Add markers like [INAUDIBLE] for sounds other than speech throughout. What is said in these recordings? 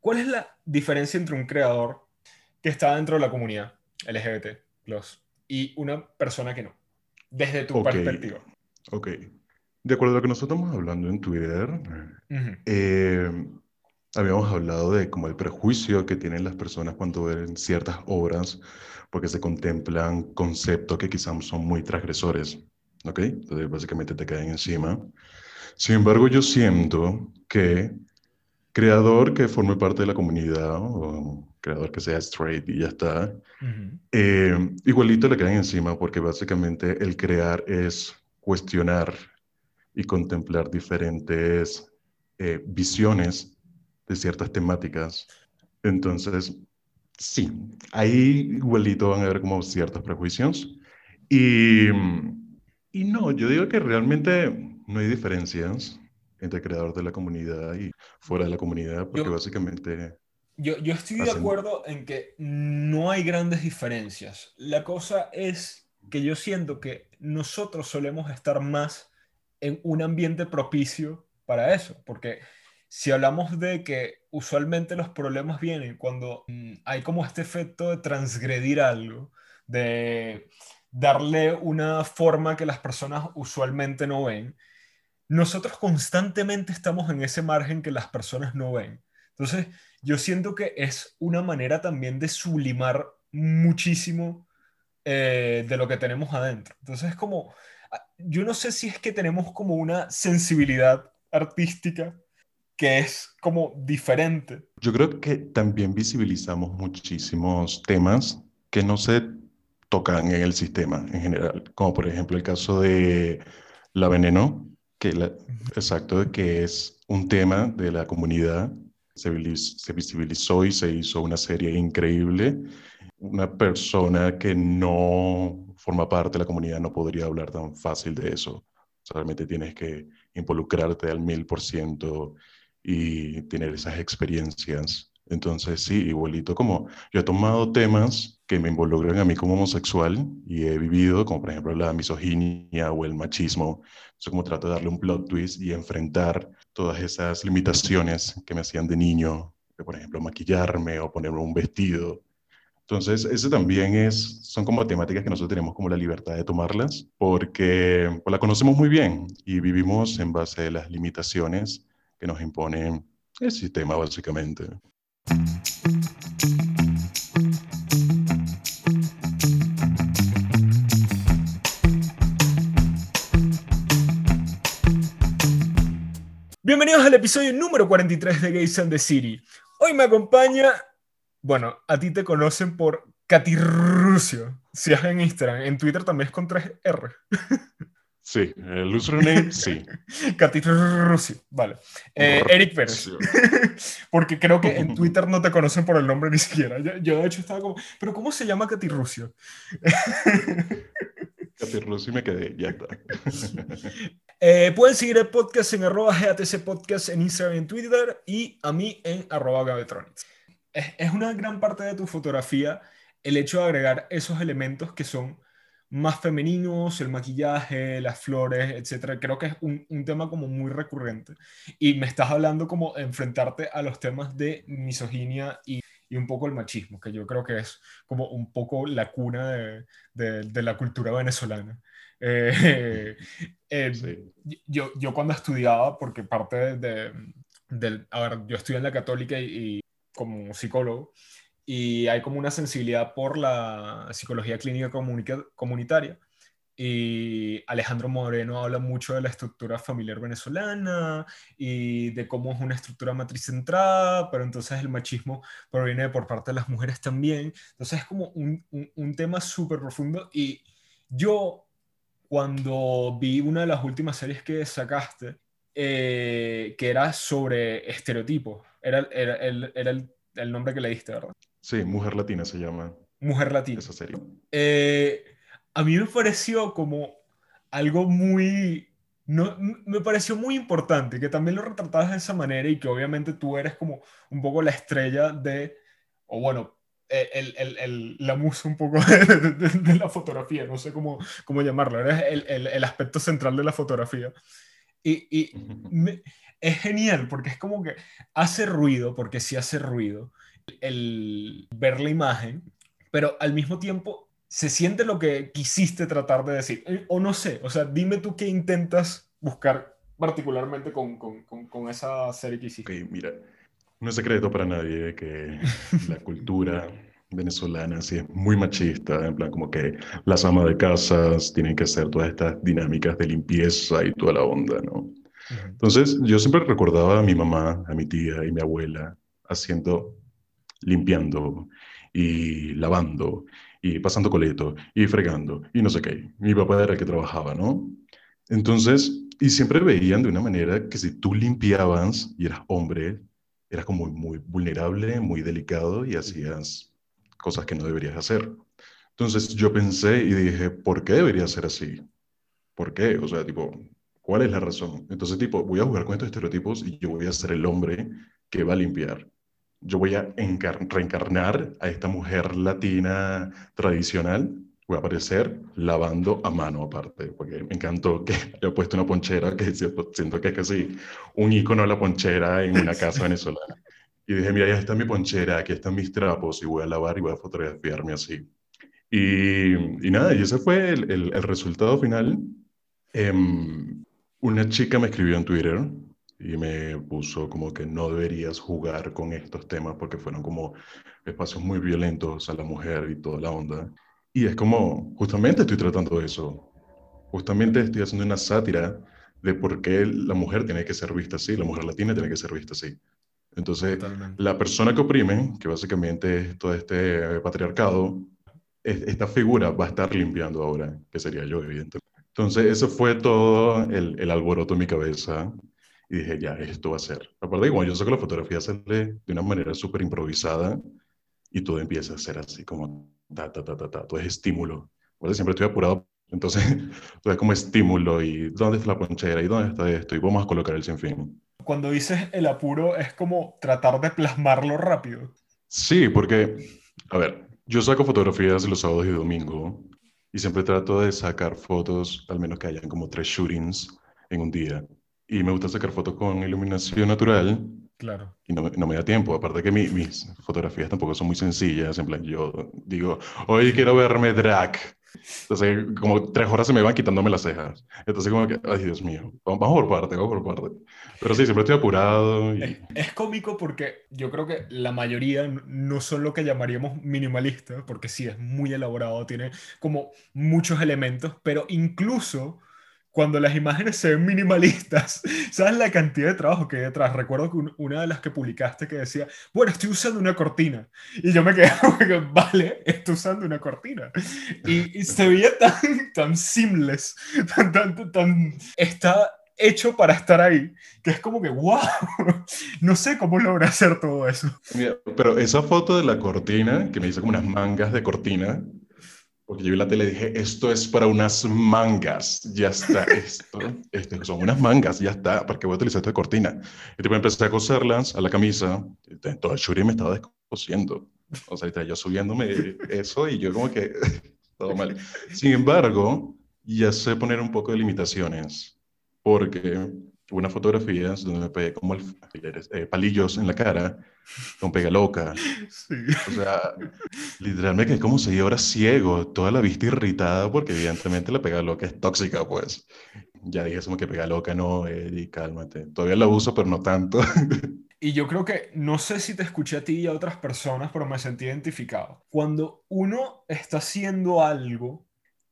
¿cuál es la diferencia entre un creador que está dentro de la comunidad LGBT y una persona que no? Desde tu perspectiva. Ok. De acuerdo a lo que nosotros estamos hablando en Twitter, eh, habíamos hablado de como el prejuicio que tienen las personas cuando ven ciertas obras porque se contemplan conceptos que quizás son muy transgresores, ¿ok? Entonces básicamente te caen encima. Sin embargo, yo siento que creador que forme parte de la comunidad o creador que sea straight y ya está, eh, igualito le caen encima porque básicamente el crear es cuestionar y contemplar diferentes eh, visiones de ciertas temáticas. Entonces, sí, ahí igualito van a haber como ciertos prejuicios. Y, y no, yo digo que realmente no hay diferencias entre creador de la comunidad y fuera de la comunidad, porque básicamente... Yo, yo estoy de acuerdo en que no hay grandes diferencias. La cosa es que yo siento que nosotros solemos estar más en un ambiente propicio para eso, porque si hablamos de que usualmente los problemas vienen cuando mm, hay como este efecto de transgredir algo, de darle una forma que las personas usualmente no ven, nosotros constantemente estamos en ese margen que las personas no ven. Entonces, yo siento que es una manera también de sublimar muchísimo eh, de lo que tenemos adentro. Entonces, es como, ah, yo no sé si es que tenemos como una sensibilidad artística que es como diferente. Yo creo que también visibilizamos muchísimos temas que no se tocan en el sistema en general, como por ejemplo el caso de la veneno, que la, exacto, que es un tema de la comunidad, se, se visibilizó y se hizo una serie increíble. Una persona que no forma parte de la comunidad no podría hablar tan fácil de eso. Realmente tienes que involucrarte al mil por ciento y tener esas experiencias. Entonces, sí, igualito como yo he tomado temas que me involucran a mí como homosexual y he vivido, como por ejemplo la misoginia o el machismo. Eso como trato de darle un plot twist y enfrentar todas esas limitaciones que me hacían de niño, por ejemplo maquillarme o ponerme un vestido. Entonces, eso también es, son como temáticas que nosotros tenemos como la libertad de tomarlas porque pues, la conocemos muy bien y vivimos en base a las limitaciones que nos impone el sistema básicamente. Bienvenidos al episodio número 43 de Gays and the City. Hoy me acompaña, bueno, a ti te conocen por Catirrucio, si es en Instagram, en Twitter también es con 3R. Sí, el username, sí. [LAUGHS] Catito vale. Eh, Eric Pérez. [LAUGHS] Porque creo que en Twitter no te conocen por el nombre ni siquiera. Yo, de hecho estaba como, ¿pero cómo se llama Catirrucio? Catirrucio y me quedé, ya está. [LAUGHS] Eh, pueden seguir el podcast en arroba GATC Podcast en Instagram y en Twitter y a mí en arroba Gabetronics. Es, es una gran parte de tu fotografía el hecho de agregar esos elementos que son más femeninos, el maquillaje, las flores, etcétera. Creo que es un, un, tema como muy recurrente. Y me estás hablando como enfrentarte a los temas de misoginia y, y un poco el machismo, que yo creo que es como un poco la cuna de, de, la cultura venezolana. Eh, [LAUGHS] eh, yo, yo cuando estudiaba, porque parte de, del, a ver, yo estudié en la católica y, y como psicólogo, y hay como una sensibilidad por la psicología clínica comunitaria. Y Alejandro Moreno habla mucho de la estructura familiar venezolana y de cómo es una estructura matriz centrada, pero entonces el machismo proviene por parte de las mujeres también. Entonces es como un, un, tema súper profundo. Y yo, cuando vi una de las últimas series que sacaste, eh, que era sobre estereotipos, era, era, era el, el nombre que le diste, ¿verdad? Sí, Mujer Latina se llama. Mujer Latina. Esa serie. Eh, a mí me pareció como algo muy... No, me pareció muy importante que también lo retratabas de esa manera y que obviamente tú eres como un poco la estrella de, o bueno, e, el, el, el, la musa un poco [LAUGHS] de, de, la fotografía, no sé cómo, cómo llamarlo, eres el, aspecto central de la fotografía. Y, y me, es genial porque es como que hace ruido, porque sí hace ruido el ver la imagen, pero al mismo tiempo se siente lo que quisiste tratar de decir. Eh, o no sé, o sea, dime tú qué intentas buscar particularmente con, con, con, esa serie que hiciste. mira, no es secreto para nadie que la [LAUGHS] cultura venezolana sí es muy machista, en plan como que las amas de casas tienen que hacer todas estas dinámicas de limpieza y toda la onda, ¿no? Entonces, yo siempre recordaba a mi mamá, a mi tía y mi abuela haciendo, limpiando y lavando y pasando coleto y fregando y no sé qué. Mi papá era el que trabajaba, ¿no? Entonces, y siempre veían de una manera que si tú limpiabas y eras hombre, eras como muy vulnerable, muy delicado y hacías cosas que no deberías hacer. Entonces yo pensé y dije, ¿por qué debería ser así? ¿Por qué? O sea, tipo, ¿Cuál es la razón? Entonces, tipo, voy a jugar con estos estereotipos y yo voy a ser el hombre que va a limpiar. Yo voy a reencarnar a esta mujer latina tradicional. Voy a aparecer lavando a mano aparte, porque me encantó que [LAUGHS] haya puesto una ponchera, que siento que es casi un icono de la ponchera en una [LAUGHS] casa venezolana. Y dije, mira, ya está mi ponchera, aquí están mis trapos y voy a lavar y voy a fotografiarme así. Y, y nada, y ese fue el, el, resultado final. Eh, una chica me escribió en Twitter y me puso como que no deberías jugar con estos temas porque fueron como espacios muy violentos a la mujer y toda la onda. Y es como, justamente estoy tratando eso. Justamente estoy haciendo una sátira de por qué la mujer tiene que ser vista así, la mujer latina tiene que ser vista así. Entonces, la persona que oprime, que básicamente es todo este patriarcado, esta figura va a estar limpiando ahora, que sería yo, evidentemente. Entonces, eso fue todo el, el, alboroto en mi cabeza. Y dije, ya, esto va a ser. Aparte, igual yo sé que la fotografía sale de una manera súper improvisada y todo empieza a ser así como ta, ta, ta, ta, ta. Todo es estímulo. Bueno, siempre estoy apurado. Entonces, [LAUGHS] todo es como estímulo. ¿Y dónde está la ponchera? ¿Y dónde está esto? Y vamos a colocar el sinfín. Cuando dices el apuro, es como tratar de plasmarlo rápido. Sí, porque, a ver, yo saco fotografías los sábados y domingos y siempre trato de sacar fotos, al menos que hayan como tres shootings en un día. Y me gusta sacar fotos con iluminación natural. Claro. Y no, no me da tiempo. Aparte que mis fotografías tampoco son muy sencillas. En plan, yo digo, hoy quiero verme drag. Entonces, como tres horas se me van quitándome las cejas. Entonces, como que, ay, Dios mío, vamos por parte, vamos por parte. Pero sí, siempre estoy apurado. Es, es, cómico porque yo creo que la mayoría no son lo que llamaríamos minimalistas, porque sí, es muy elaborado, tiene como muchos elementos, pero incluso cuando las imágenes se ven minimalistas, [LAUGHS] ¿sabes la cantidad de trabajo que hay detrás? Recuerdo que una de las que publicaste que decía, bueno, estoy usando una cortina. Y yo me quedé [LAUGHS] vale, estoy usando una cortina. Y, se veía tan, [LAUGHS] tan seamless, tan, tan, tan, está hecho para estar ahí, que es como que, wow, no sé cómo logra hacer todo eso. pero esa foto de la cortina, que me hizo como unas mangas de cortina, porque yo vi la tele y dije, esto es para unas mangas, ya está, esto, esto son unas mangas, ya está, ¿para qué voy a utilizar esta cortina? Y tipo empecé a coserlas a la camisa, todo el shuri me estaba descosiendo, o sea, yo subiéndome eso y yo como que, [LAUGHS] todo mal. Sin embargo, ya sé poner un poco de limitaciones, porque unas fotografías donde me pegué como eh, palillos en la cara con pega loca. Sí. O sea, literalmente es como si ahora ciego, toda la vista irritada, porque evidentemente la pega loca es tóxica, pues. Ya dije, como que pega loca, no, Eddie, cálmate. Todavía la uso, pero no tanto. [LAUGHS] Y yo creo que, no sé si te escuché a ti y a otras personas, pero me sentí identificado. Cuando uno está haciendo algo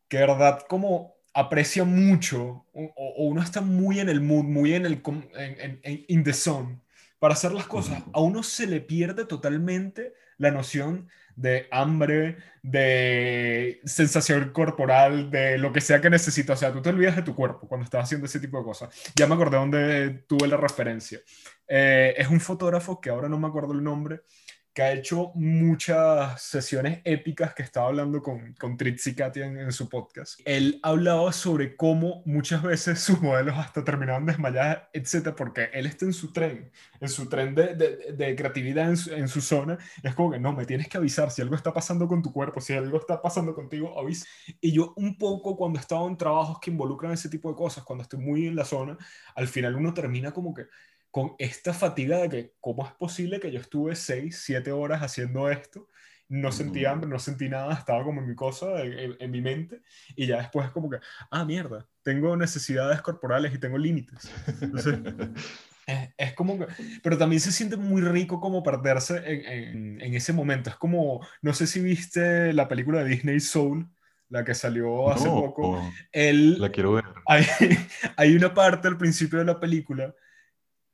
que, verdad, como aprecia mucho o, uno está muy en el mood, muy en el en, en, in the zone para hacer las cosas, a uno se le pierde totalmente la noción de hambre, de sensación corporal, de lo que sea que necesita. O sea, tú te olvidas de tu cuerpo cuando estás haciendo ese tipo de cosas. Ya me acordé dónde tuve la referencia. Eh, es un fotógrafo que ahora no me acuerdo el nombre, que ha hecho muchas sesiones épicas que estaba hablando con, con Tritzi Katia en, su podcast. Él hablaba sobre cómo muchas veces sus modelos hasta terminaban desmayadas, etcétera, porque él está en su tren, en su tren de, de, de creatividad en su, en su, zona. es como que no, me tienes que avisar si algo está pasando con tu cuerpo, si algo está pasando contigo, avisa. Y yo, un poco cuando he estado en trabajos que involucran ese tipo de cosas, cuando estoy muy en la zona, al final uno termina como que con esta fatiga de que, ¿cómo es posible que yo estuve 6, 7 horas haciendo esto? No sentí hambre, no sentí nada, estaba como en mi cosa, en, mi mente, y ya después es como que, ah, mierda, tengo necesidades corporales y tengo límites. [LAUGHS] es, como que, pero también se siente muy rico como perderse en, en, ese momento. Es como, no sé si viste la película de Disney Soul, la que salió hace poco. El, la quiero ver. Hay, [LAUGHS] hay, una parte al principio de la película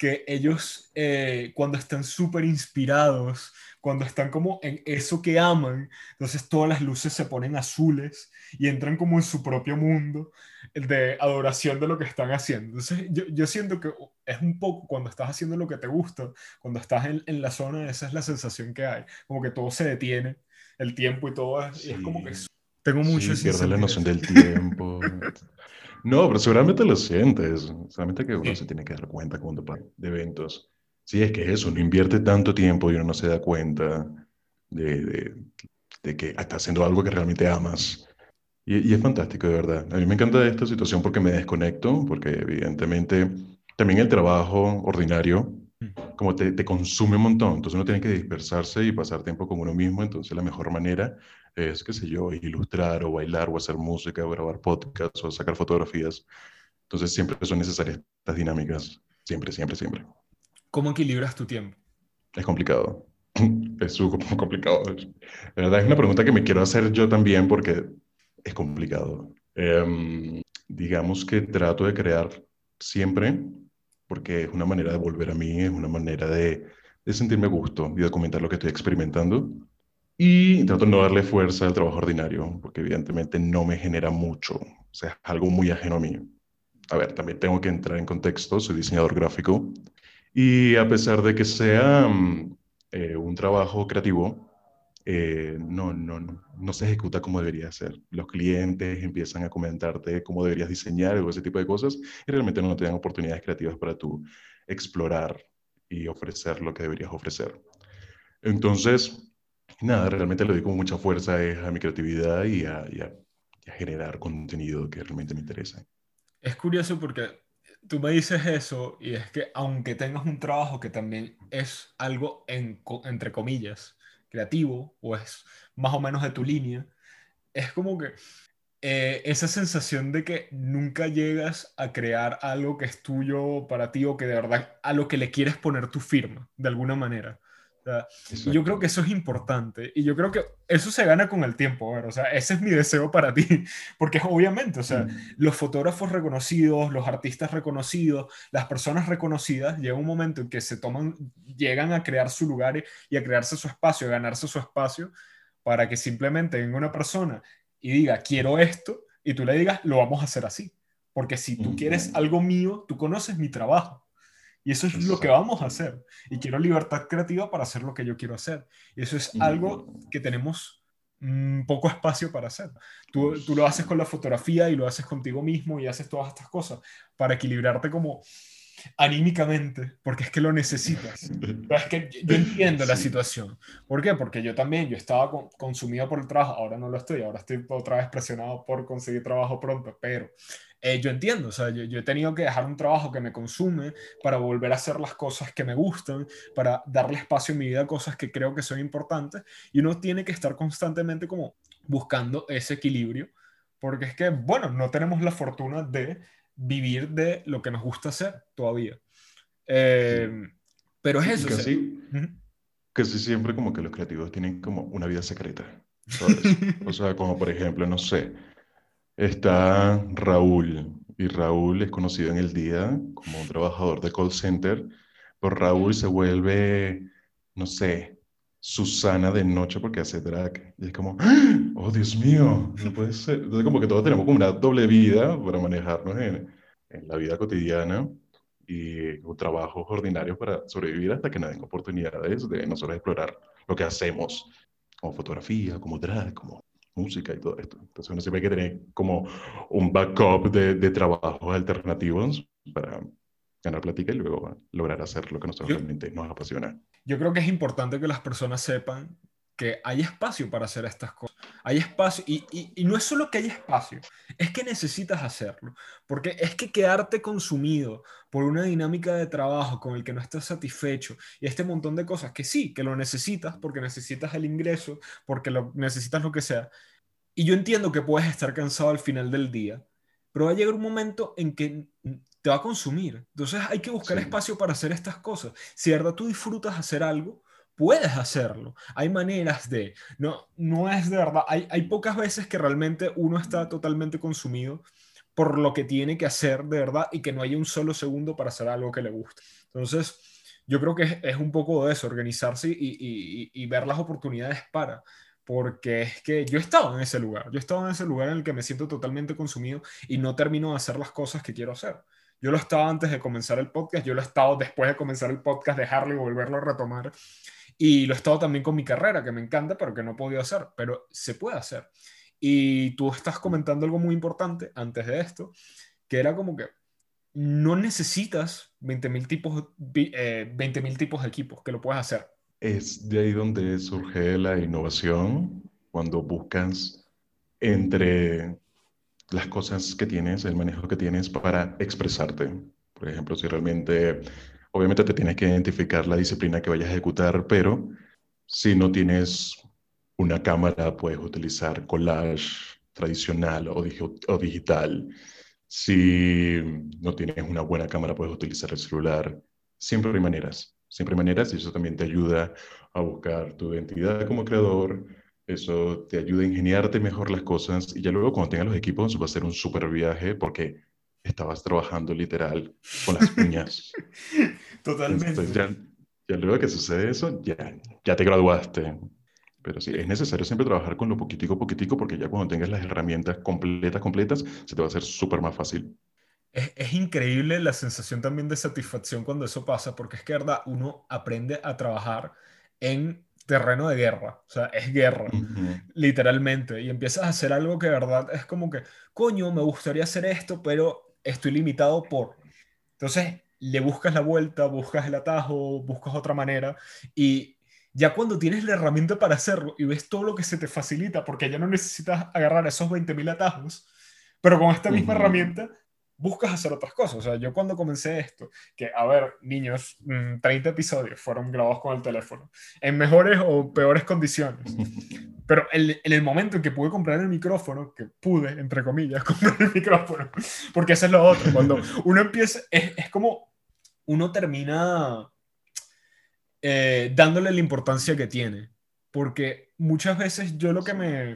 que ellos, eh, cuando están súper inspirados, cuando están como en eso que aman, entonces todas las luces se ponen azules y entran como en su propio mundo de adoración de lo que están haciendo. Entonces yo, yo siento que es un poco cuando estás haciendo lo que te gusta, cuando estás en, en, la zona, esa es la sensación que hay, como que todo se detiene, el tiempo y todo, es, y es como que tengo mucho... Sí, pierde la noción del tiempo. [LAUGHS] No, pero seguramente lo sientes. Solamente que uno se tiene que dar cuenta cuando de eventos. Sí, es que eso, no invierte tanto tiempo y uno no se da cuenta de, de, que está haciendo algo que realmente amas. Y, y, es fantástico, de verdad. A mí me encanta esta situación porque me desconecto, porque evidentemente también el trabajo ordinario. Como te, te, consume un montón, entonces uno tiene que dispersarse y pasar tiempo con uno mismo, entonces la mejor manera es, qué sé yo, ilustrar o bailar o hacer música o grabar podcasts o sacar fotografías. Entonces siempre son necesarias estas dinámicas, siempre, siempre, siempre. ¿Cómo equilibras tu tiempo? Es complicado, [CLEARS THROAT] es súper complicado. La verdad es una pregunta que me quiero hacer yo también porque es complicado. Em, digamos que trato de crear siempre porque es una manera de volver a mí, es una manera de, sentirme gusto y documentar lo que estoy experimentando y trato de no darle fuerza al trabajo ordinario, porque evidentemente no me genera mucho, o sea, es algo muy ajeno a mí. A ver, también tengo que entrar en contexto, soy diseñador gráfico, y a pesar de que sea mm, eh, un trabajo creativo, eh, no, no, no, se ejecuta como debería ser. Los clientes empiezan a comentarte cómo deberías diseñar o ese tipo de cosas y realmente no te dan oportunidades creativas para tú explorar y ofrecer lo que deberías ofrecer. Entonces, nada, realmente le doy con mucha fuerza a mi creatividad y a, generar contenido que realmente me interesa. Es curioso porque tú me dices eso y es que aunque tengas un trabajo que también es algo entre comillas creativo o es más o menos de tu línea, es como que eh, esa sensación de que nunca llegas a crear algo que es tuyo para ti o que de verdad a lo que le quieres poner tu firma de alguna manera yo creo que eso es importante y yo creo que eso se gana con el tiempo, o sea, ese es mi deseo para ti, [LAUGHS] porque obviamente, o sea, mm. los fotógrafos reconocidos, los artistas reconocidos, las personas reconocidas, llega un momento en que se toman, llegan a crear su lugar y a crearse su espacio, a ganarse su espacio, para que simplemente venga una persona y diga, quiero esto, y tú le digas, lo vamos a hacer así, porque si tú quieres algo mío, tú conoces mi trabajo. Y eso es lo que vamos a hacer. Y quiero libertad creativa para hacer lo que yo quiero hacer. Y eso es algo que tenemos mm, poco espacio para hacer. Tú, tú, lo haces con la fotografía y lo haces contigo mismo y haces todas estas cosas para equilibrarte como anímicamente, porque es que lo necesitas. [LAUGHS] es que yo entiendo la situación. ¿Por qué? Porque yo también, yo estaba consumido por el trabajo, ahora no lo estoy, ahora estoy otra vez presionado por conseguir trabajo pronto, pero eh, yo entiendo, o sea, yo, he tenido que dejar un trabajo que me consume para volver a hacer las cosas que me gustan, para darle espacio en mi vida a cosas que creo que son importantes, y uno tiene que estar constantemente como buscando ese equilibrio, porque es que, bueno, no tenemos la fortuna de vivir de lo que nos gusta hacer todavía. Eh, pero es eso. Casi, casi siempre como que los creativos tienen como una vida secreta. [LAUGHS] o sea, como por ejemplo, no sé, Está Raúl, y Raúl es conocido en el día como un trabajador de call center, pero Raúl se vuelve, no sé, Susana de noche porque hace drag. Y es como, ¡Ah! oh Dios mío, no puede ser. Entonces como que todos tenemos como una doble vida para manejarnos en, la vida cotidiana y un trabajo ordinario para sobrevivir hasta que nos den oportunidades de nosotros explorar lo que hacemos como fotografía, como drag, como música y todo esto. Entonces uno siempre hay que tener como un backup de, de trabajos alternativos para ganar plática y luego lograr hacer lo que nosotros realmente nos apasiona. Yo creo que es importante que las personas sepan que hay espacio para hacer estas cosas. Hay espacio, y, y, no es solo que hay espacio, es que necesitas hacerlo, porque es que quedarte consumido por una dinámica de trabajo con el que no estás satisfecho y este montón de cosas que sí, que lo necesitas, porque necesitas el ingreso, porque lo, necesitas lo que sea. Y yo entiendo que puedes estar cansado al final del día, pero va a llegar un momento en que te va a consumir. Entonces hay que buscar espacio para hacer estas cosas. Si de verdad tú disfrutas hacer algo, puedes hacerlo. Hay maneras de, no, no es de verdad, hay, hay pocas veces que realmente uno está totalmente consumido por lo que tiene que hacer de verdad y que no haya un solo segundo para hacer algo que le guste. Entonces, yo creo que es, un poco de eso, organizarse y, y, y, ver las oportunidades para, porque es que yo he estado en ese lugar, yo he estado en ese lugar en el que me siento totalmente consumido y no termino de hacer las cosas que quiero hacer. Yo lo estaba antes de comenzar el podcast, yo lo he estado después de comenzar el podcast, dejarlo y volverlo a retomar. Y lo he estado también con mi carrera, que me encanta, pero que no he podido hacer, pero se puede hacer. Y tú estás comentando algo muy importante antes de esto, que era como que no necesitas 20.000 tipos, eh, tipos de equipos, que lo puedes hacer. Es de ahí donde surge la innovación, cuando buscas entre las cosas que tienes, el manejo que tienes para expresarte. Por ejemplo, si realmente Obviamente te tienes que identificar la disciplina que vayas a ejecutar, pero si no tienes una cámara, puedes utilizar collage tradicional o, digital. Si no tienes una buena cámara, puedes utilizar el celular. Siempre hay maneras, siempre hay maneras y eso también te ayuda a buscar tu identidad como creador, eso te ayuda a ingeniarte mejor las cosas y ya luego cuando tengas los equipos va a ser un súper viaje porque estabas trabajando literal con las uñas. [LAUGHS] Totalmente. ya, ya, luego que sucede eso, ya, ya te graduaste. Pero sí, es necesario siempre trabajar con lo poquitico, poquitico, porque ya cuando tengas las herramientas completas, completas, se te va a hacer súper más fácil. Es, es, increíble la sensación también de satisfacción cuando eso pasa, porque es que, verdad, uno aprende a trabajar en terreno de guerra, o sea, es guerra, literalmente, y empiezas a hacer algo que, verdad, es como que, coño, me gustaría hacer esto, pero estoy limitado por. Entonces, le buscas la vuelta, buscas el atajo, buscas otra manera y ya cuando tienes la herramienta para hacerlo y ves todo lo que se te facilita, porque ya no necesitas agarrar esos 20.000 atajos, pero con esta misma herramienta buscas hacer otras cosas. O sea, yo cuando comencé esto, que, a ver, niños, 30 mm, episodios fueron grabados con el teléfono, en mejores o peores condiciones. [LAUGHS] Pero en, el momento en que pude comprar el micrófono, que pude, entre comillas, [LAUGHS] comprar el micrófono, porque eso es lo otro, cuando uno empieza, es, es como uno termina eh, dándole la importancia que tiene. Porque muchas veces yo lo que me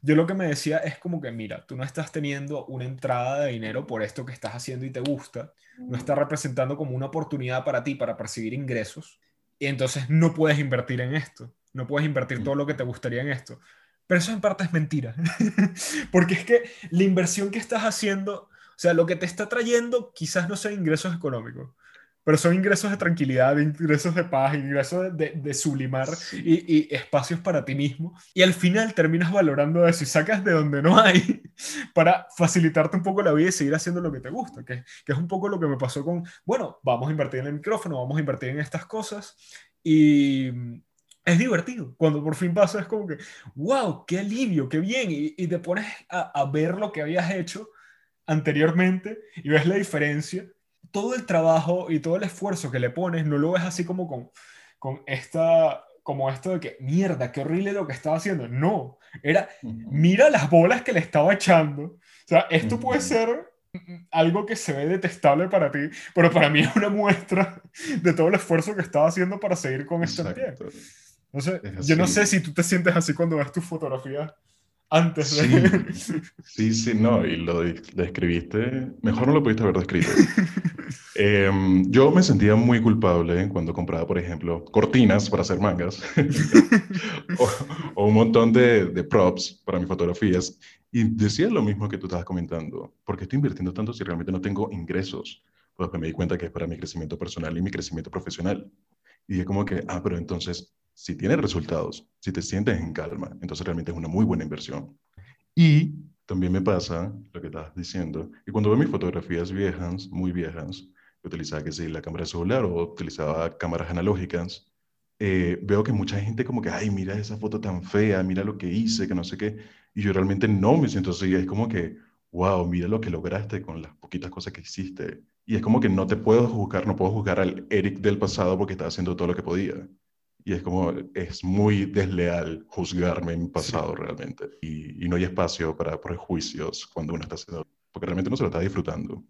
yo lo que me decía es como que, mira, tú no estás teniendo una entrada de dinero por esto que estás haciendo y te gusta, no está representando como una oportunidad para ti para percibir ingresos, y entonces no puedes invertir en esto, no puedes invertir todo lo que te gustaría en esto. Pero eso en parte es mentira, [LAUGHS] porque es que la inversión que estás haciendo, o sea, lo que te está trayendo quizás no sea ingresos económicos, pero son ingresos de tranquilidad, ingresos de paz, ingresos de, de sublimar y, y, espacios para ti mismo. Y al final terminas valorando eso y sacas de donde no hay [LAUGHS] para facilitarte un poco la vida y seguir haciendo lo que te gusta, que, que es un poco lo que me pasó con, bueno, vamos a invertir en el micrófono, vamos a invertir en estas cosas y es divertido. Cuando por fin pasa es como que, wow, qué alivio, qué bien. Y, y te pones a, a, ver lo que habías hecho anteriormente y ves la diferencia todo el trabajo y todo el esfuerzo que le pones no lo ves así como con, con esta como esto de que mierda, qué horrible lo que estaba haciendo. No, era mira las bolas que le estaba echando. O sea, esto puede ser algo que se ve detestable para ti, pero para mí es una muestra de todo el esfuerzo que estaba haciendo para seguir con esto en pie. yo no sé si tú te sientes así cuando ves tus fotografías antes de... [LAUGHS] Sí, sí, no, y lo describiste, mejor no lo pudiste haber descrito. Em, yo me sentía muy culpable cuando compraba, por ejemplo, cortinas para hacer mangas [LAUGHS] o, un montón de, de, props para mis fotografías y decía lo mismo que tú estabas comentando, porque estoy invirtiendo tanto si realmente no tengo ingresos? Pues me di cuenta que es para mi crecimiento personal y mi crecimiento profesional. Y dije como que, ah, pero entonces si tienes resultados, si te sientes en calma, entonces realmente es una muy buena inversión. Y también me pasa lo que estás diciendo, y cuando veo mis fotografías viejas, muy viejas, utilizaba que sí, la cámara celular o utilizaba cámaras analógicas, eh, veo que mucha gente como que, ay, mira esa foto tan fea, mira lo que hice, que no sé qué, y yo realmente no me siento así, es como que, wow, mira lo que lograste con las poquitas cosas que hiciste. Y es como que no te puedo juzgar, no puedo juzgar al Eric del pasado porque estaba haciendo todo lo que podía. Y es como, es muy desleal juzgarme en mi pasado realmente. Y, y, no hay espacio para prejuicios cuando uno está haciendo, porque realmente uno se lo está disfrutando.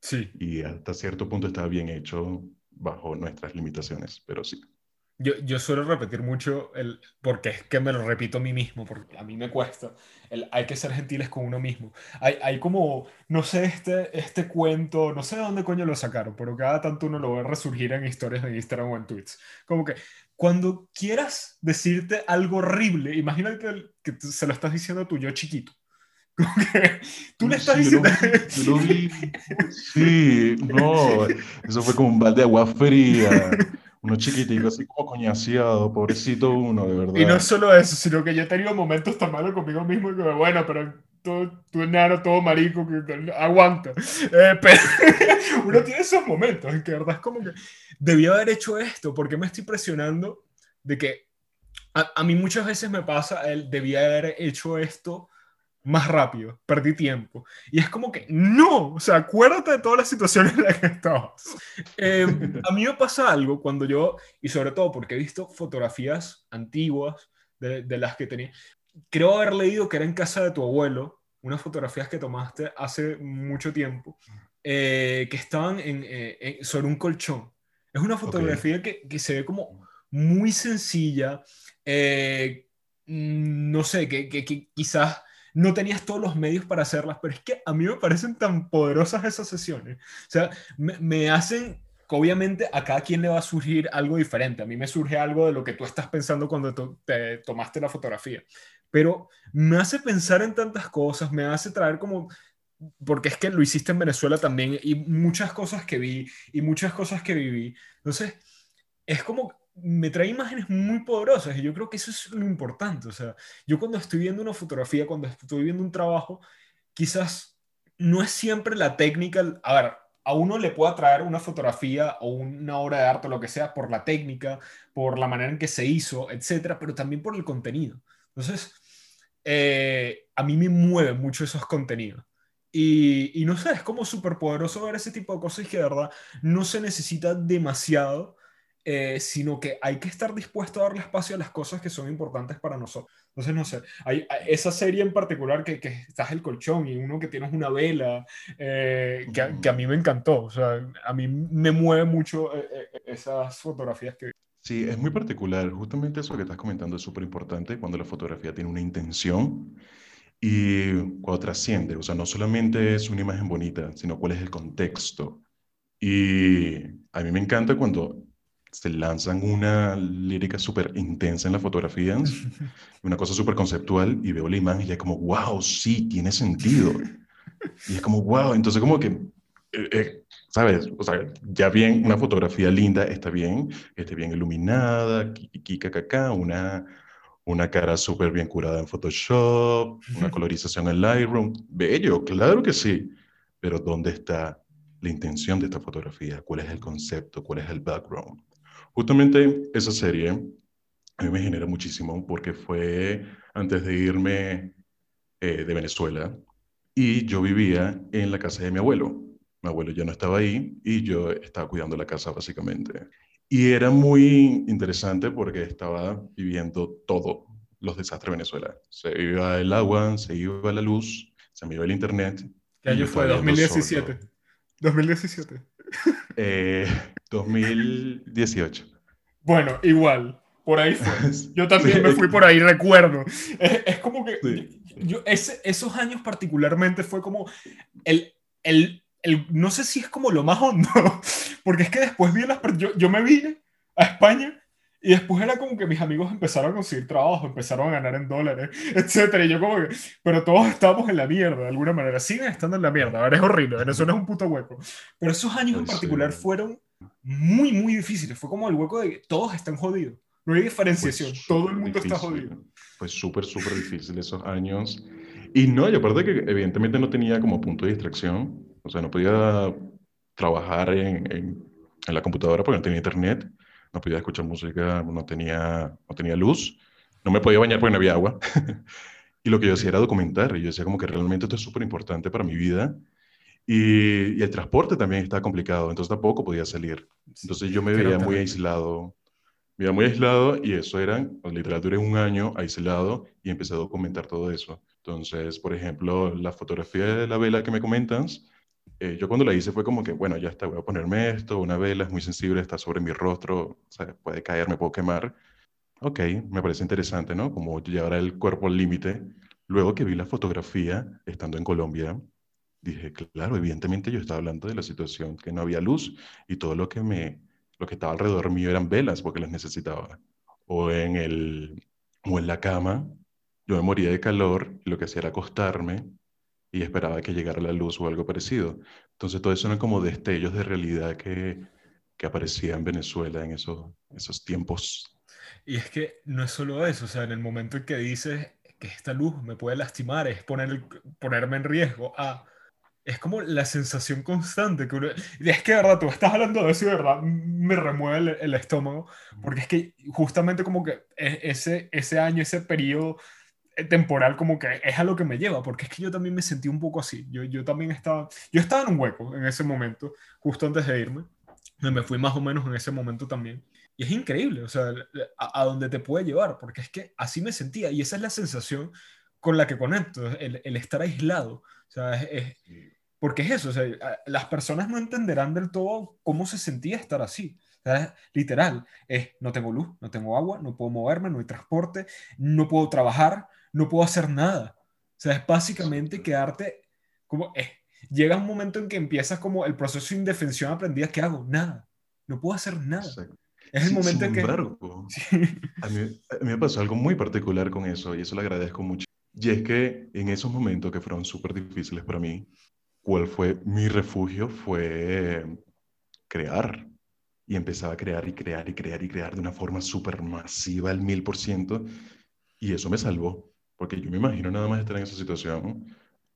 Sí. Y hasta cierto punto está bien hecho bajo nuestras limitaciones, pero sí. Yo, yo, suelo repetir mucho, el, porque es que me lo repito a mí mismo, porque a mí me cuesta, el, hay que ser gentiles con uno mismo. Hay, hay como, no sé, este, este cuento, no sé de dónde coño lo sacaron, pero cada tanto uno lo ve resurgir en historias de Instagram o en tweets. Como que cuando quieras decirte algo horrible, imagínate que se lo estás diciendo a tu yo chiquito. [LAUGHS] Como que tú le estás diciendo... Yo lo vi, sí, no, [LAUGHS] eso fue como un balde de agua fría uno chiquitico, así como coñaseado, pobrecito uno, de verdad. Y no solo eso, sino que yo he tenido momentos tan malos conmigo mismo que, bueno, pero tú, tú enano, todo marico, que aguanta. Eh, pero [LAUGHS] uno tiene esos momentos en que, verdad, es como que debía haber hecho esto, porque me estoy presionando de que a, a mí muchas veces me pasa el debía haber hecho esto más rápido, perdí tiempo. Y es como que, no, o sea, acuérdate de todas las situaciones en las que estabas. Em, a mí me pasa algo cuando yo, y sobre todo porque he visto fotografías antiguas de, de, las que tenía, creo haber leído que era en casa de tu abuelo, unas fotografías que tomaste hace mucho tiempo, eh, que estaban en, eh, sobre un colchón. Es una fotografía okay. que, que, se ve como muy sencilla, eh, no sé, que, que quizás no tenías todos los medios para hacerlas, pero es que a mí me parecen tan poderosas esas sesiones. O sea, me, me hacen obviamente a cada quien le va a surgir algo diferente. A mí me surge algo de lo que tú estás pensando cuando te tomaste la fotografía. Pero me hace pensar en tantas cosas, me hace traer como... Porque es que lo hiciste en Venezuela también y muchas cosas que vi y muchas cosas que viví. Entonces, es como me trae imágenes muy poderosas y yo creo que eso es lo importante. O sea, yo cuando estoy viendo una fotografía, cuando estoy viendo un trabajo, quizás no es siempre la técnica. A ver, a uno le puede atraer una fotografía o una obra de arte o lo que sea por la técnica, por la manera en que se hizo, etcétera, pero también por el contenido. Entonces, eh, a mí me mueven mucho esos contenidos. Y, y no sé, es como súper poderoso ver ese tipo de cosas que de verdad no se necesita demasiado eh, sino que hay que estar dispuesto a darle espacio a las cosas que son importantes para nosotros. Entonces, no sé, esa serie en particular que, que estás el colchón y uno que tienes una vela, eh, que, que, a mí me encantó, o sea, a mí me mueve mucho esas fotografías que... Sí, es muy particular, justamente eso que estás comentando es súper importante cuando la fotografía tiene una intención y cuando trasciende, o sea, no solamente es una imagen bonita, sino cuál es el contexto. Y a mí me encanta cuando se lanzan una lírica súper intensa en las fotografías, [LAUGHS] una cosa súper conceptual, y veo la imagen y es como, wow, sí, tiene sentido. Y es como, wow, entonces como que, eh, eh, ¿sabes? O sea, ya bien, una fotografía linda está bien, esté bien iluminada, kika, caca, una, una cara súper bien curada en Photoshop, una colorización en Lightroom, bello, claro que sí, pero ¿dónde está la intención de esta fotografía? ¿Cuál es el concepto? ¿Cuál es el background? Justamente esa serie a mí me genera muchísimo porque fue antes de irme eh, de Venezuela y yo vivía en la casa de mi abuelo. Mi abuelo ya no estaba ahí y yo estaba cuidando la casa básicamente. Y era muy interesante porque estaba viviendo todo los desastres de Venezuela. Se iba el agua, se iba la luz, se me iba el internet. ¿Qué año fue? 2017. 2017. Eh, 2018. Bueno, igual, por ahí fue. [LAUGHS] Yo también sí. me fui por ahí, recuerdo. Es, es como que sí. yo, ese, esos años particularmente fue como el, el, el, no sé si es como lo más hondo, [LAUGHS] porque es que después vi las, yo, yo me vine a España y después era como que mis amigos empezaron a conseguir trabajo, empezaron a ganar en dólares, [LAUGHS] etcétera. Y yo como que, pero todos estábamos en la mierda de alguna manera. Siguen estando en la mierda. A ver, es horrible. Venezuela es un puto hueco. Pero esos años en particular fueron muy, muy difíciles. Fue como el hueco de que todos están jodidos. No hay diferenciación. Pues Todo el mundo difícil. está jodido. Fue súper, súper difícil esos años. Y no, y aparte que evidentemente no tenía como punto de distracción. O sea, no podía trabajar en, en, en la computadora porque no tenía internet no podía escuchar música, no tenía, no tenía luz, no me podía bañar porque no había agua. [LAUGHS] y lo que yo hacía era documentar, y yo decía como que realmente esto es súper importante para mi vida. Y, y, el transporte también estaba complicado, entonces tampoco podía salir. Entonces yo me veía muy aislado, me veía muy aislado y eso era, literal, duré un año aislado y empecé a documentar todo eso. Entonces, por ejemplo, la fotografía de la vela que me comentas, eh, yo cuando la hice fue como que, bueno, ya está, voy a ponerme esto, una vela es muy sensible, está sobre mi rostro, sea, puede caer, me puedo quemar. Ok, me parece interesante, ¿no? Como llevar el cuerpo al límite. Luego que vi la fotografía, estando en Colombia, dije, claro, evidentemente yo estaba hablando de la situación que no había luz y todo lo que me, lo que estaba alrededor mío eran velas porque las necesitaba. O en el, o en la cama, yo me moría de calor y lo que hacía era acostarme y esperaba que llegara la luz o algo parecido. Entonces todo eso eran como destellos de realidad que, que aparecía en Venezuela en esos, esos tiempos. Y es que no es solo eso, o sea, en el momento en que dices que esta luz me puede lastimar, es poner, ponerme en riesgo, ah, es como la sensación constante que es que, de verdad, tú estás hablando de eso y, de verdad, me remueve el, estómago, porque es que justamente como que e, ese, ese año, ese periodo temporal como que es a lo que me lleva, porque es que yo también me sentí un poco así. Yo, yo también estaba, yo estaba en un hueco en ese momento, justo antes de irme. Me fui más o menos en ese momento también. Y es increíble, o sea, a, a dónde te puede llevar, porque es que así me sentía y esa es la sensación con la que conecto, el, el estar aislado. O sea, es, porque es eso, o sea, las personas no entenderán del todo cómo se sentía estar así. Literal, es no tengo luz, no tengo agua, no puedo moverme, no hay transporte, no puedo trabajar, no puedo hacer nada. O sea, es básicamente quedarte como... Eh, llega un momento en que empiezas como el proceso de indefensión aprendida, ¿qué hago? Nada. No puedo hacer nada. Es el momento en que... Embargo, [LAUGHS] a, mí, a mí me pasó algo muy particular con eso y eso lo agradezco mucho. Y es que en esos momentos que fueron súper difíciles para mí, ¿cuál fue mi refugio? Fue crear. Y empezaba a crear y crear y crear y crear de una forma súper masiva, al mil por ciento. Y eso me salvó. Porque yo me imagino nada más estar en esa situación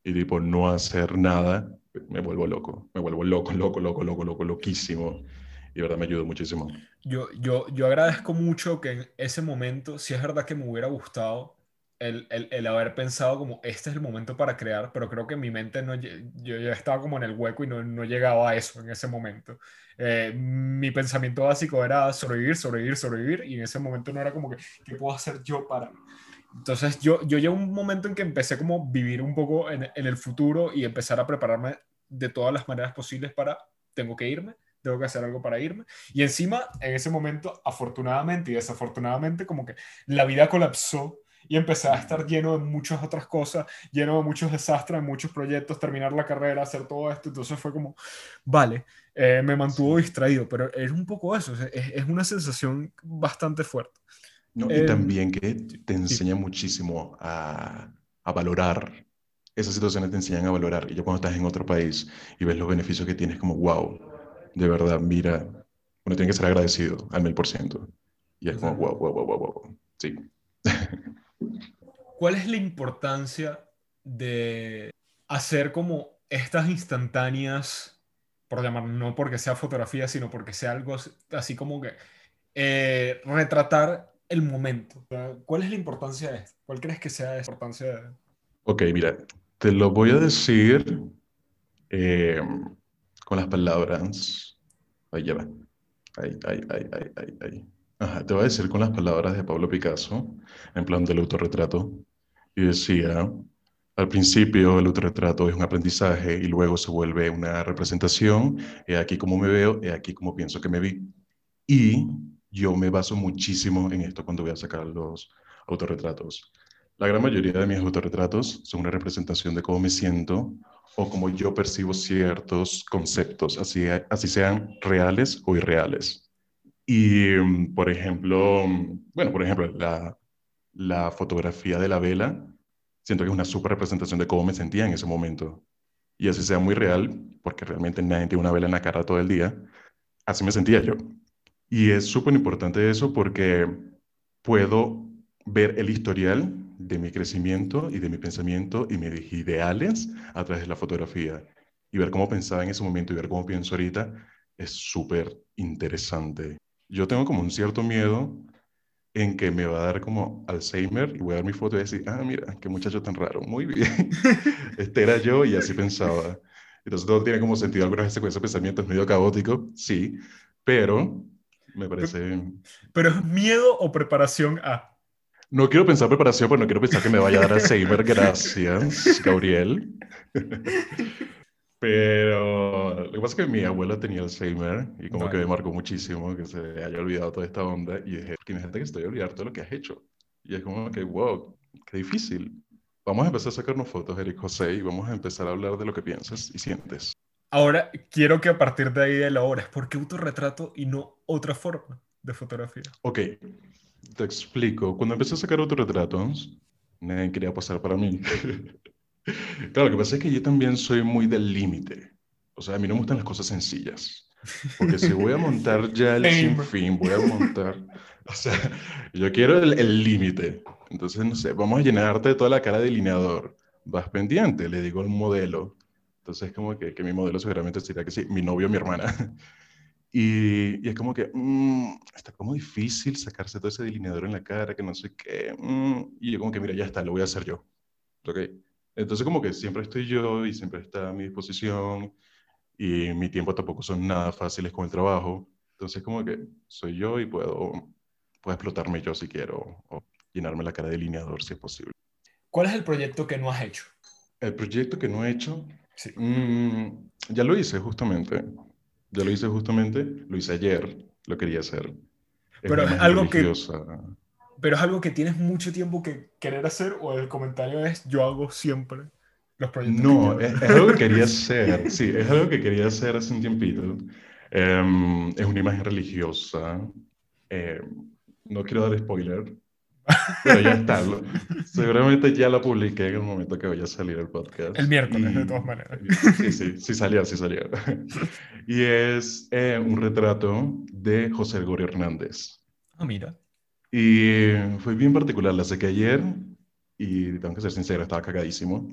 y tipo no hacer nada, me vuelvo loco, me vuelvo loco, loco, loco, loco, loco, loquísimo. Y verdad me ayudó muchísimo. Yo, yo, yo agradezco mucho que en ese momento, si es verdad que me hubiera gustado el, el, el, haber pensado como este es el momento para crear, pero creo que mi mente no, yo ya estaba como en el hueco y no, no llegaba a eso en ese momento. Eh, mi pensamiento básico era sobrevivir, sobrevivir, sobrevivir y en ese momento no era como que, ¿qué puedo hacer yo para, entonces yo, yo llegué un momento en que empecé como vivir un poco en, en, el futuro y empezar a prepararme de todas las maneras posibles para, tengo que irme, tengo que hacer algo para irme. Y encima, en ese momento, afortunadamente y desafortunadamente, como que la vida colapsó y empecé a estar lleno de muchas otras cosas, lleno de muchos desastres, muchos proyectos, terminar la carrera, hacer todo esto. Entonces fue como, vale, eh, me mantuvo distraído, pero es un poco eso, es, es una sensación bastante fuerte. No, y em, también que te enseña muchísimo a, a, valorar. Esas situaciones te enseñan a valorar. Y ya cuando estás en otro país y ves los beneficios que tienes, como, wow, de verdad, mira, uno tiene que ser agradecido al mil por ciento. Y es como, wow, wow, wow, wow, wow. Sí. [LAUGHS] ¿Cuál es la importancia de hacer como estas instantáneas, por llamar, no porque sea fotografía, sino porque sea algo así como que eh, retratar el momento? ¿Cuál es la importancia de esto? ¿Cuál crees que sea la importancia de Ok, mira, te lo voy a decir eh, con las palabras. Ahí ya va. Ahí, ahí, ahí, ahí, ahí, ahí. Ajá, te voy a decir con las palabras de Pablo Picasso, en plan del autorretrato. Y decía, al principio el autorretrato es un aprendizaje y luego se vuelve una representación. He aquí cómo me veo, he aquí cómo pienso que me vi. Y yo me baso muchísimo en esto cuando voy a sacar los autorretratos. La gran mayoría de mis autorretratos son una representación de cómo me siento o cómo yo percibo ciertos conceptos, así, así sean reales o irreales. Y, por ejemplo, bueno, por ejemplo, la, la fotografía de la vela, siento que es una super representación de cómo me sentía en ese momento. Y así sea muy real, porque realmente nadie tiene una vela en la cara todo el día, así me sentía yo. Y es súper importante eso porque puedo ver el historial de mi crecimiento y de mi pensamiento y mis ideales a través de la fotografía. Y ver cómo pensaba en ese momento y ver cómo pienso ahorita es súper interesante. Yo tengo como un cierto miedo en que me va a dar como Alzheimer y voy a dar mi foto y decir, ah, mira, qué muchacho tan raro, muy bien. [LAUGHS] este era yo y así pensaba. Entonces todo tiene como sentido, algunas veces con ese pensamiento es medio caótico, sí, pero me parece... Pero es miedo o preparación a... No quiero pensar preparación, pero no quiero pensar que me vaya a dar Alzheimer, [LAUGHS] gracias, Gabriel. [LAUGHS] Pero lo que pasa es que mi abuela tenía Alzheimer y como que me marcó muchísimo que se haya olvidado toda esta onda y dije, imagínate que estoy a olvidar todo lo que has hecho. Y es como que, wow, qué difícil. Vamos a empezar a sacarnos fotos, Eric José, y vamos a empezar a hablar de lo que piensas y sientes. Ahora, quiero que a partir de ahí de la hora, ¿por qué autorretrato y no otra forma de fotografía? Ok, te explico. Cuando empecé a sacar autorretratos, nadie quería pasar para mí. [LAUGHS] Claro, lo que pasa es que yo también soy muy del límite. O sea, a mí no me gustan las cosas sencillas. Porque si voy a montar ya el sinfín, voy a montar. O sea, yo quiero el límite. Entonces, no sé, vamos a llenarte toda la cara de delineador. Vas pendiente, le digo al modelo. Entonces, como que, que mi modelo seguramente sería que sí, mi novio, mi hermana. Y, y es como que mm, está como difícil sacarse todo ese delineador en la cara, que no sé qué. Mm, y yo, como que, mira, ya está, lo voy a hacer yo. ¿Ok? Entonces como que siempre estoy yo y siempre está a mi disposición y mi tiempo tampoco son nada fáciles con el trabajo. Entonces como que soy yo y puedo, puedo explotarme yo si quiero o llenarme la cara de delineador si es posible. ¿Cuál es el proyecto que no has hecho? El proyecto que no he hecho, sí. Mm, ya lo hice justamente. Ya lo hice justamente, lo hice ayer, lo quería hacer. Pero es algo que pero es algo que tienes mucho tiempo que querer hacer o el comentario es yo hago siempre los proyectos. No, es, algo que quería [LAUGHS] hacer, sí, es algo que quería hacer hace un tiempito. Em, es una imagen religiosa. Em, no quiero dar spoiler, pero ya está. [LAUGHS] seguramente ya la publiqué en el momento que vaya a salir el podcast. El miércoles, de todas maneras. Sí, sí, sí salía, sí salía. [LAUGHS] Y es eh, un retrato de José Gregorio Hernández. Ah, mira. Y fue bien particular, la saqué ayer y tengo que ser sincero, estaba cagadísimo.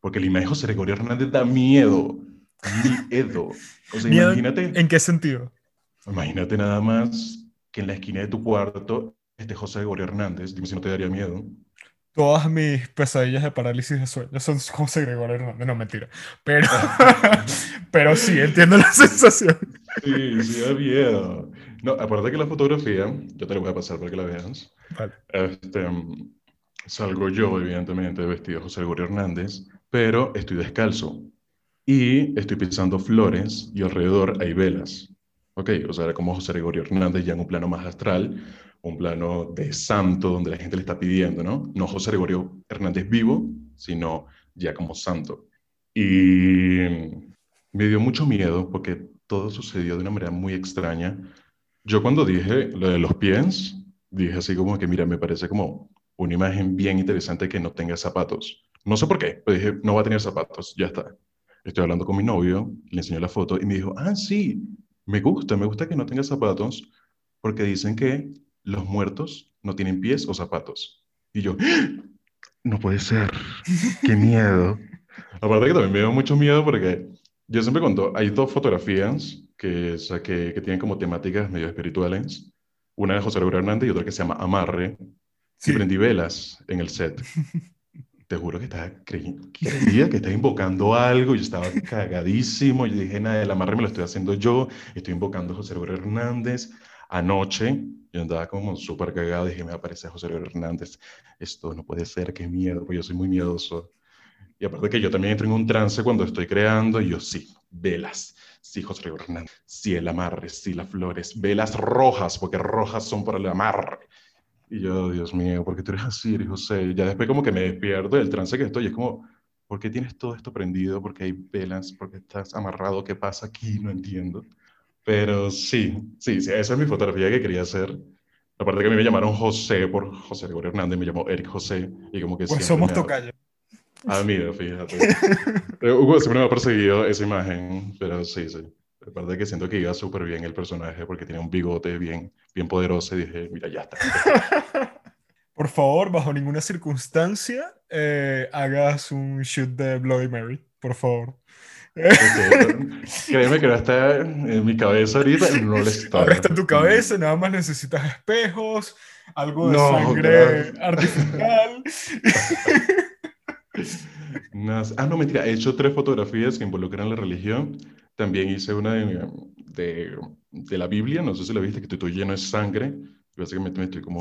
Porque imagen de José Gregorio Hernández da miedo. Miedo. O sea, imagínate. ¿En qué sentido? Imagínate nada más que en la esquina de tu cuarto esté José Gregorio Hernández. Dime si no te daría miedo. Todas mis pesadillas de parálisis de sueño son [LAUGHS] José Gregorio Hernández. No, mentira. Pero, [LAUGHS] pero sí, entiendo la [LAUGHS] sensación. Sí, sí, da miedo. No, aparte que la fotografía, yo te la voy a pasar para que la veas. Vale. Este, salgo yo, evidentemente, vestido José Gregorio Hernández, pero estoy descalzo. Y estoy pisando flores y alrededor hay velas. Ok, o sea, era como José Gregorio Hernández ya en un plano más astral, un plano de santo donde la gente le está pidiendo, ¿no? No José Gregorio Hernández vivo, sino ya como santo. Y me dio mucho miedo porque todo sucedió de una manera muy extraña yo cuando dije lo de los pies, dije así como que, mira, me parece como una imagen bien interesante que no tenga zapatos. No sé por qué, pero dije, no va a tener zapatos, ya está. Estoy hablando con mi novio, le enseñé la foto y me dijo, ah, sí, me gusta, me gusta que no tenga zapatos porque dicen que los muertos no tienen pies o zapatos. Y yo, ¡Ah! no puede ser, qué [LAUGHS] miedo. Aparte que también me dio mucho miedo porque yo siempre cuando hay dos fotografías que, que, que tienen como temáticas medio espirituales. Una de José Gregorio Hernández y otra que se llama Amarre. Sí. Y prendí velas en el set. [LAUGHS] Te juro que estaba creyendo, creía que estaba invocando algo. Yo estaba cagadísimo. Yo dije, nada, el amarre me lo estoy haciendo yo. Estoy invocando a José Gregorio Hernández. Anoche yo andaba como súper cagado. Dije, me aparece José Gregorio Hernández. Esto no puede ser, qué miedo, porque yo soy muy miedoso. Y aparte que yo también entro en un trance cuando estoy creando. Y yo, sí, velas sí, José Hernández, sí, el amarre, sí, las flores, velas rojas, porque rojas son para el amarre. Y yo, Dios mío, ¿por qué tú eres así, José? Ya después como que me despierto del trance que estoy, es como, ¿por qué tienes todo esto prendido? ¿Por qué hay velas? ¿Por qué estás amarrado? ¿Qué pasa aquí? No entiendo. Pero sí, sí, sí, esa es mi fotografía que quería hacer. Aparte que a mí me llamaron José por José Gregorio Hernández, me llamó Eric José, y como que... Pues somos tocayo. Ah, mira, fíjate. Eh, Hugo siempre me ha perseguido esa imagen, pero sí, sí. Aparte que siento que iba súper bien el personaje porque tiene un bigote bien, bien poderoso y dije, mira, ya está. [LAUGHS] Por favor, bajo ninguna circunstancia, eh, hagas un shoot de Bloody Mary, por favor. [LAUGHS] créeme que no está en mi cabeza ahorita, no le está. Ahora está en tu cabeza, nada más necesitas espejos, algo de sangre artificial. [LAUGHS] ah, no, mentira, he hecho tres fotografías que involucran la religión. También hice una de, de, de la Biblia, no sé si la viste, que estoy lleno de sangre. Básicamente me estoy como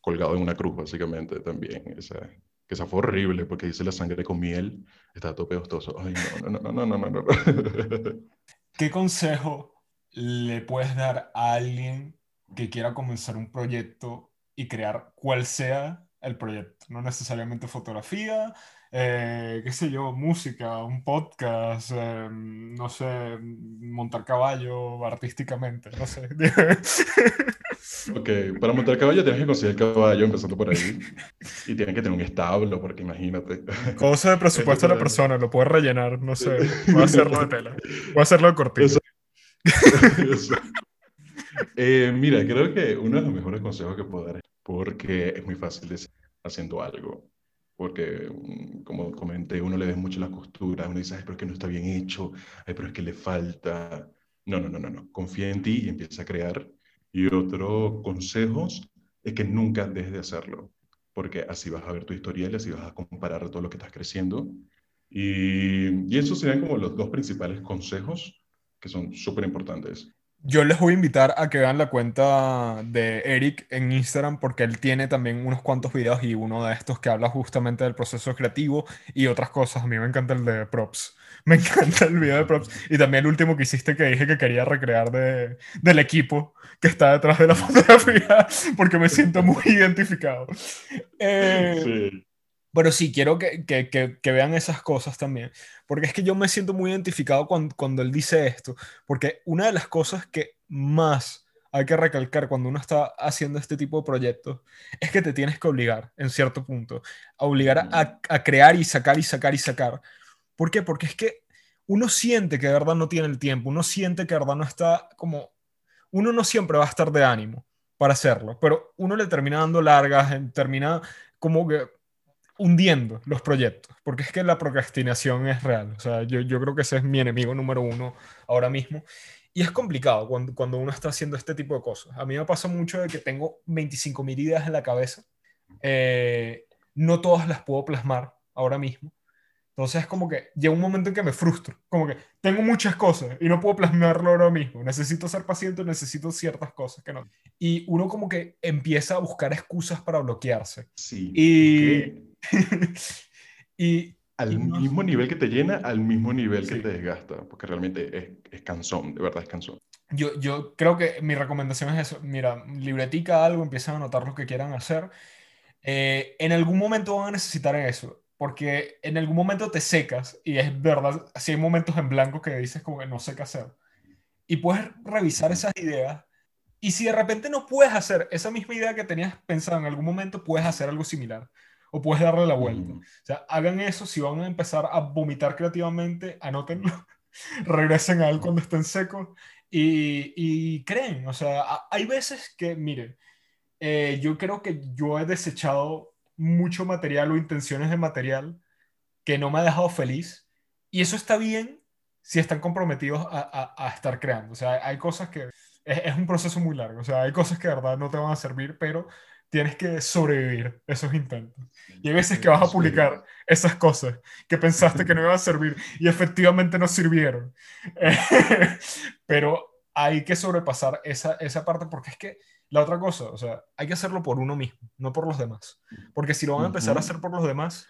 colgado en una cruz, básicamente, también. Esa, que esa fue horrible porque hice la sangre con miel, estaba todo pegostoso. Ay, no, no, no, no, no, no. [LAUGHS] ¿Qué consejo le puedes dar a alguien que quiera comenzar un proyecto y crear cual sea el proyecto? No necesariamente fotografía, eh, qué sé yo, música, un podcast, eh, no sé, montar caballo artísticamente, no sé. ok, para montar caballo tienes que conseguir caballo empezando por ahí. Y tienes que tener un establo, porque imagínate. Cosa de presupuesto de la persona, lo puedes rellenar, no sé, puedo hacerlo de tela, puedo hacerlo de cortina. [LAUGHS] Eh, mira, creo que uno de los mejores consejos que puedo dar es porque es muy fácil decir haciendo algo porque, mm, como comenté, uno le ve mucho las costuras, uno dice, ay, pero es que no está bien hecho, ay, pero es que le falta. No, no, no, no, no. Confía en ti y empieza a crear. Y otro consejo es que nunca dejes de hacerlo, porque así vas a ver tu historial y así vas a comparar todo lo que estás creciendo. Y, y esos serían como los dos principales consejos que son súper importantes. Yo les voy a invitar a que vean la cuenta de Eric en Instagram porque él tiene también unos cuantos videos y uno de estos que habla justamente del proceso creativo y otras cosas. A mí me encanta el de props. [LAUGHS] Me encanta el video de props. Y también el último que hiciste que dije que quería recrear de, del equipo que está detrás de la [LAUGHS] fotografía porque me siento muy identificado. Eh, sí. Pero sí, quiero que, que, que, vean esas cosas también, porque es que yo me siento muy identificado cuando, cuando él dice esto, porque una de las cosas que más hay que recalcar cuando uno está haciendo este tipo de proyectos es que te tienes que obligar, en cierto punto, a obligar a, a crear y sacar y sacar y sacar. ¿Por qué? Porque es que uno siente que de verdad no tiene el tiempo, uno siente que de verdad no está como, uno no siempre va a estar de ánimo para hacerlo, pero uno le termina dando largas, termina como que hundiendo los proyectos, porque es que la procrastinación es real. O sea, yo, yo creo que ese es mi enemigo número uno ahora mismo. Y es complicado cuando, cuando uno está haciendo este tipo de cosas. A mí me pasa mucho de que tengo 25 mil ideas en la cabeza. Eh, no todas las puedo plasmar ahora mismo. Entonces es como que llega un momento en que me frustro, como que tengo muchas cosas y no puedo plasmarlo ahora mismo. Necesito ser paciente, necesito ciertas cosas que no. Y uno como que empieza a buscar excusas para bloquearse. Sí. Y [LAUGHS] y, al mismo nivel que te llena, al mismo nivel que te desgasta, porque realmente es, es cansón, de verdad es cansón. Yo, yo creo que mi recomendación es eso, mira, libretica algo, empiezan a anotar lo que quieran hacer. Eh, en algún momento van a necesitar eso, porque en algún momento te secas y es verdad, si hay momentos en blanco que dices como que no sé qué hacer. Y puedes revisar esas ideas y si de repente no puedes hacer esa misma idea que tenías pensado en algún momento, puedes hacer algo similar o puedes darle la vuelta. O sea, hagan eso, si van a empezar a vomitar creativamente, anótenlo, [LAUGHS] regresen a él cuando estén secos y, y creen. O sea, hay veces que, miren, eh, yo creo que yo he desechado mucho material o intenciones de material que no me ha dejado feliz y eso está bien si están comprometidos a, a, estar creando. O sea, hay cosas que es, es, un proceso muy largo. O sea, hay cosas que de verdad no te van a servir, pero tienes que sobrevivir esos intentos. Y hay veces que vas a publicar esas cosas que pensaste que no iban a servir y efectivamente no sirvieron. [LAUGHS] Pero hay que sobrepasar esa, esa parte porque es que la otra cosa, o sea, hay que hacerlo por uno mismo, no por los demás. Porque si lo van a empezar a hacer por los demás,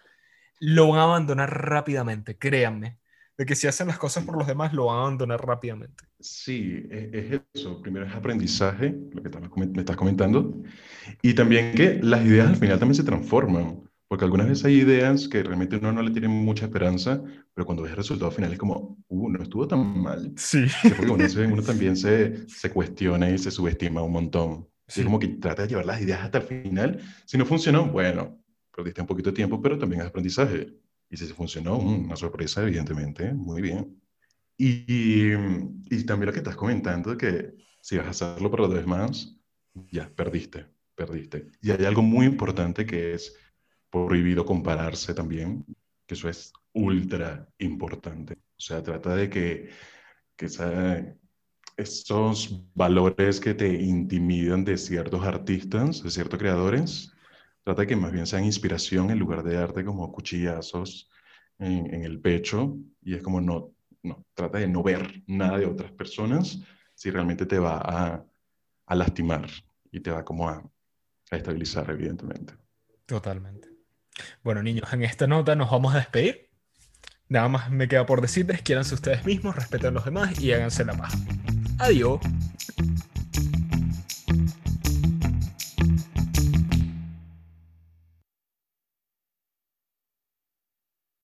lo van a abandonar rápidamente, créanme de que si hacen las cosas por los demás, lo van a abandonar rápidamente. Sí, e, es, eso. Primero es aprendizaje, lo que me estás comentando, y también que las ideas al final también se transforman, porque algunas veces hay ideas que realmente uno no le tiene mucha esperanza, pero cuando ves el resultado final es como, uh, no estuvo tan mal. Sí. Porque uno, también se, se, cuestiona y se subestima un montón. Sí. Es como que trata de llevar las ideas hasta el final. Si no funcionó, bueno, perdiste un poquito de tiempo, pero también es aprendizaje. Y si funcionó, mm, una sorpresa, evidentemente, muy bien. Y, y, también lo que estás comentando, que si vas a hacerlo para los demás, ya, perdiste, perdiste. Y hay algo muy importante que es prohibido compararse también, que eso es ultra importante. O sea, trata de que, que estos valores que te intimidan de ciertos artistas, de ciertos creadores, trata de que más bien sean inspiración en lugar de darte como cuchillazos en, en el pecho. Y es como no, no, trata de no ver nada de otras personas si realmente te va a, a lastimar y te va como a, a estabilizar, evidentemente. Totalmente. Bueno, niños, en esta nota nos vamos a despedir. Nada más me queda por decirles, quieranse ustedes mismos, respeten a los demás y háganse la paz. Adiós.